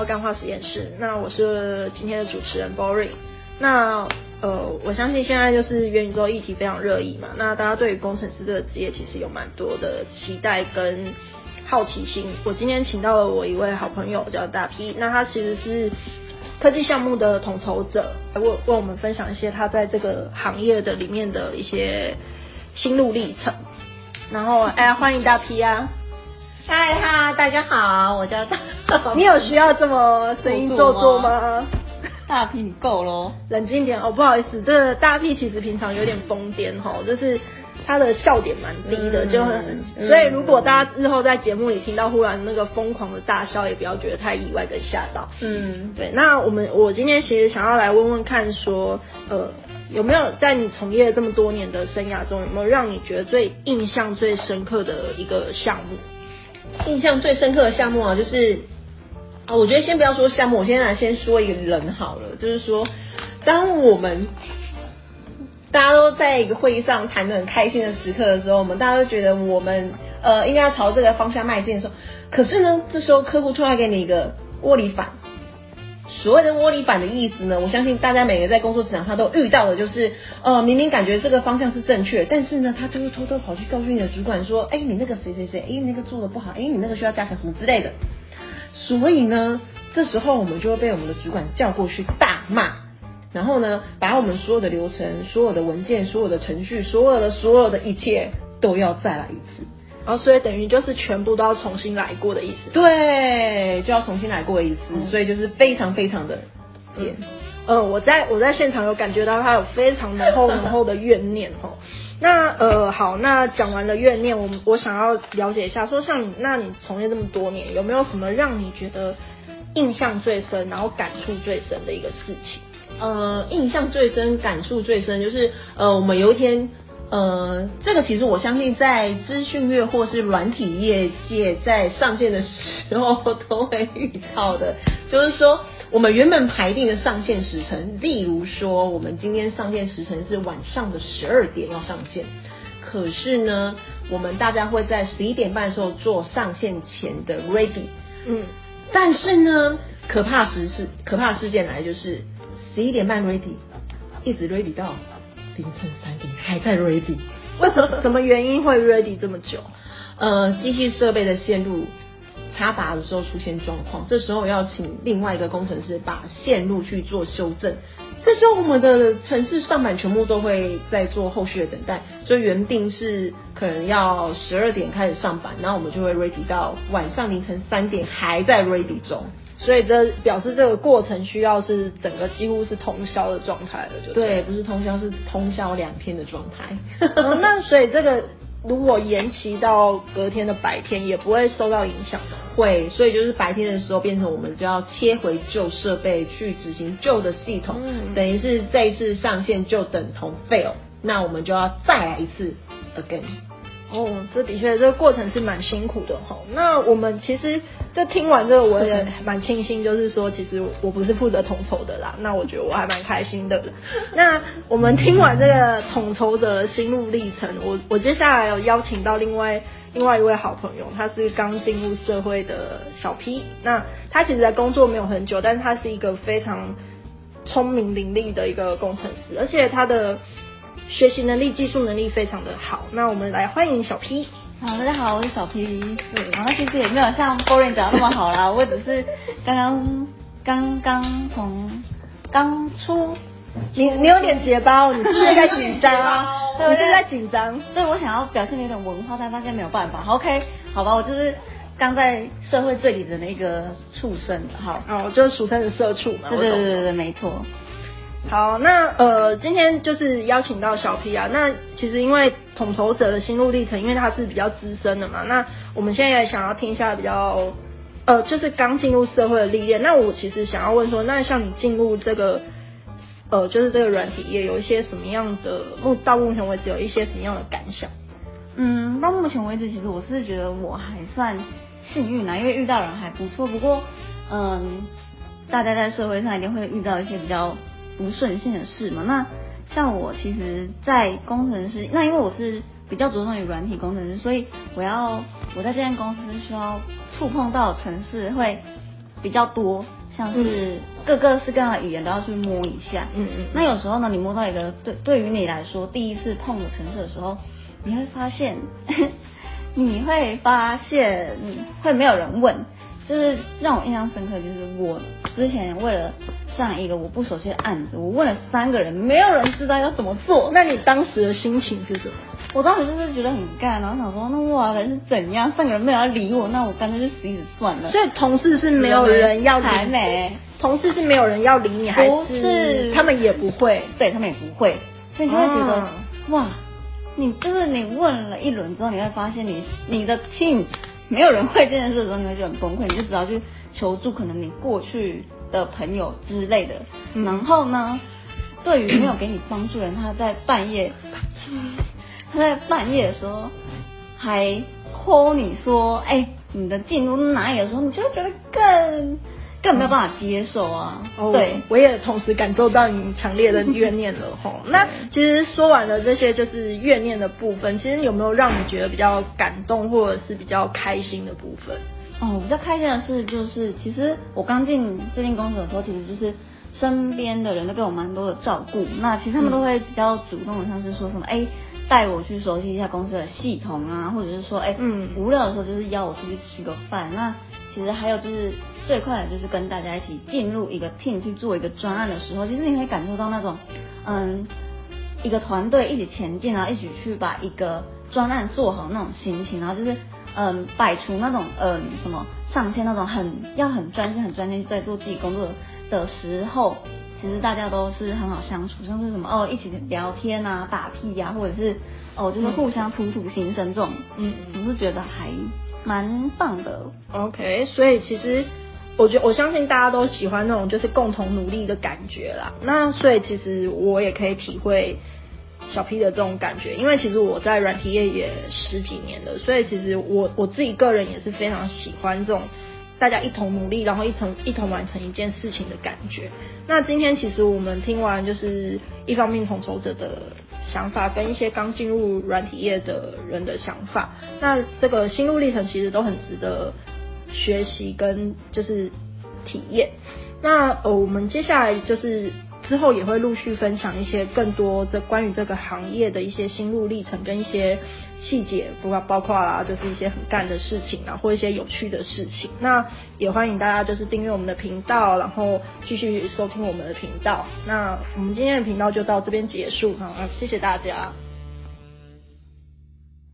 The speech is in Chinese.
到干化实验室。那我是今天的主持人 Boring。那呃，我相信现在就是元宇宙议题非常热议嘛。那大家对于工程师这个职业其实有蛮多的期待跟好奇心。我今天请到了我一位好朋友叫大 P，那他其实是科技项目的统筹者，为为我们分享一些他在这个行业的里面的一些心路历程。然后哎，欢迎大 P 啊！嗨哈，大家好，我叫大。你有需要这么声音做作吗？大屁你够喽，冷静点哦，不好意思，这个大屁其实平常有点疯癫哈，就是他的笑点蛮低的，就很，所以如果大家日后在节目里听到忽然那个疯狂的大笑，也不要觉得太意外跟吓到。嗯，对，那我们我今天其实想要来问问看，说呃有没有在你从业这么多年的生涯中，有没有让你觉得最印象最深刻的一个项目？印象最深刻的项目啊，就是啊，我觉得先不要说项目，我先来先说一个人好了。就是说，当我们大家都在一个会议上谈的很开心的时刻的时候，我们大家都觉得我们呃应该要朝这个方向迈进的时候，可是呢，这时候客户突然给你一个窝里反。所谓的窝里板的意思呢，我相信大家每个在工作职场上都遇到的，就是呃明明感觉这个方向是正确，但是呢他就会偷偷跑去告诉你的主管说，哎你那个谁谁谁，哎那个做的不好，哎你那个需要加强什么之类的。所以呢，这时候我们就会被我们的主管叫过去大骂，然后呢把我们所有的流程、所有的文件、所有的程序、所有的所有的一切都要再来一次。然后，所以等于就是全部都要重新来过的意思。对，就要重新来过一次，所以就是非常非常的贱。呃，我在我在现场有感觉到他有非常浓厚浓厚的怨念哦。那呃，好，那讲完了怨念，我我想要了解一下，说像你，那你从业这么多年，有没有什么让你觉得印象最深，然后感触最深的一个事情？呃，印象最深，感触最深，就是呃，我们有一天。呃，这个其实我相信，在资讯业或是软体业界，在上线的时候 都会遇到的。就是说，我们原本排定的上线时程，例如说，我们今天上线时程是晚上的十二点要上线，可是呢，我们大家会在十一点半的时候做上线前的 ready。嗯，但是呢，可怕事是可怕事件来，就是十一点半 ready，一直 ready 到。凌晨三点还在 ready，为什么？什么原因会 ready 这么久？呃，机器设备的线路插拔的时候出现状况，这时候要请另外一个工程师把线路去做修正。这时候我们的城市上板全部都会在做后续的等待，所以原定是可能要十二点开始上板，然后我们就会 ready 到晚上凌晨三点还在 ready 中。所以这表示这个过程需要是整个几乎是通宵的状态了，就对，不是通宵是通宵两天的状态。那所以这个如果延期到隔天的白天，也不会受到影响的。会，所以就是白天的时候变成我们就要切回旧设备去执行旧的系统，等于是这一次上线就等同 fail，那我们就要再来一次 again。哦，这的确这个过程是蛮辛苦的哈。那我们其实这听完这个，我也蛮庆幸，就是说其实我不是负责统筹的啦。那我觉得我还蛮开心的。那我们听完这个统筹者的心路历程，我我接下来有邀请到另外另外一位好朋友，他是刚进入社会的小 P。那他其实在工作没有很久，但是他是一个非常聪明伶俐的一个工程师，而且他的。学习能力、技术能力非常的好，那我们来欢迎小 P。好，大家好，我是小 P。嗯，然后其实也没有像 Boring 讲的那么好啦，我只是刚刚刚刚从刚出，你你有点结巴，你是不是在紧张？你是在紧张？对，我想要表现有点文化，但发现没有办法。OK，好吧，我就是刚在社会最底层的一个畜生。好，哦，就是俗称的社畜嘛。对对对对，没错。好，那呃，今天就是邀请到小 P 啊。那其实因为统筹者的心路历程，因为他是比较资深的嘛。那我们现在也想要听一下比较呃，就是刚进入社会的历练。那我其实想要问说，那像你进入这个呃，就是这个软体业，有一些什么样的目到目前为止有一些什么样的感想？嗯，到目前为止，其实我是觉得我还算幸运啊，因为遇到人还不错。不过嗯，大家在社会上一定会遇到一些比较。不顺心的事嘛，那像我其实，在工程师，那因为我是比较着重于软体工程师，所以我要我在这间公司需要触碰到城市，会比较多，像是各个式各样的语言都要去摸一下。嗯嗯那有时候呢，你摸到一个对对于你来说第一次碰的城市的时候，你会发现，你会发现会没有人问，就是让我印象深刻，就是我之前为了上一个我不熟悉的案子，我问了三个人，没有人知道要怎么做。那你当时的心情是什么？我当时就是觉得很干，然后想说，那哇人是怎样？三个人没有要理我，那我干脆就死一死算了。所以同事是没有人要理还没，同事是没有人要理你，还不是他们也不会？对他们也不会，所以你就会觉得、哦哇，你就是你问了一轮之后，你会发现你你的 team 没有人会这件事的时候，你会觉得很崩溃，你就只好去求助可能你过去的朋友之类的。嗯然后呢，对于没有给你帮助的人，他在半夜，他在半夜的时候还 call 你说，哎、你的进度哪里的时候，你就会觉得更更没有办法接受啊。哦，对，我也同时感受到你强烈的怨念了 吼。那其实说完了这些就是怨念的部分，其实有没有让你觉得比较感动或者是比较开心的部分？哦，比较开心的是，就是其实我刚进这间公司的时候，其实就是身边的人都给我蛮多的照顾。那其实他们都会比较主动的，像是说什么，哎、带我去熟悉一下公司的系统啊，或者是说，哎、嗯无聊的时候就是邀我出去吃个饭。那其实还有就是最快的就是跟大家一起进入一个 team 去做一个专案的时候，其实你可以感受到那种，嗯，一个团队一起前进，然后一起去把一个专案做好那种心情，然后就是嗯摆除那种嗯什么上线那种很要很专心很专心在做自己工作的时候，其实大家都是很好相处，像是什么哦一起聊天啊打屁呀、或者是哦就是互相吐吐心声这种，嗯我是觉得还蛮棒的。OK，所以其实我觉我相信大家都喜欢那种就是共同努力的感觉啦。那所以其实我也可以体会小 P 的这种感觉，因为其实我在软体业也十几年了，所以其实我我自己个人也是非常喜欢这种。大家一同努力，然后一同一同完成一件事情的感觉。那今天其实我们听完就是一方面统筹者的想法，跟一些刚进入软体业的人的想法，那这个心路历程其实都很值得学习跟就是体验。那呃，我们接下来就是之后也会陆续分享一些更多这关于这个行业的一些心路历程跟一些细节，不括包括啦，就是一些很干的事情啊，或一些有趣的事情。那也欢迎大家就是订阅我们的频道，然后继续收听我们的频道。那我们今天的频道就到这边结束，好，谢谢大家。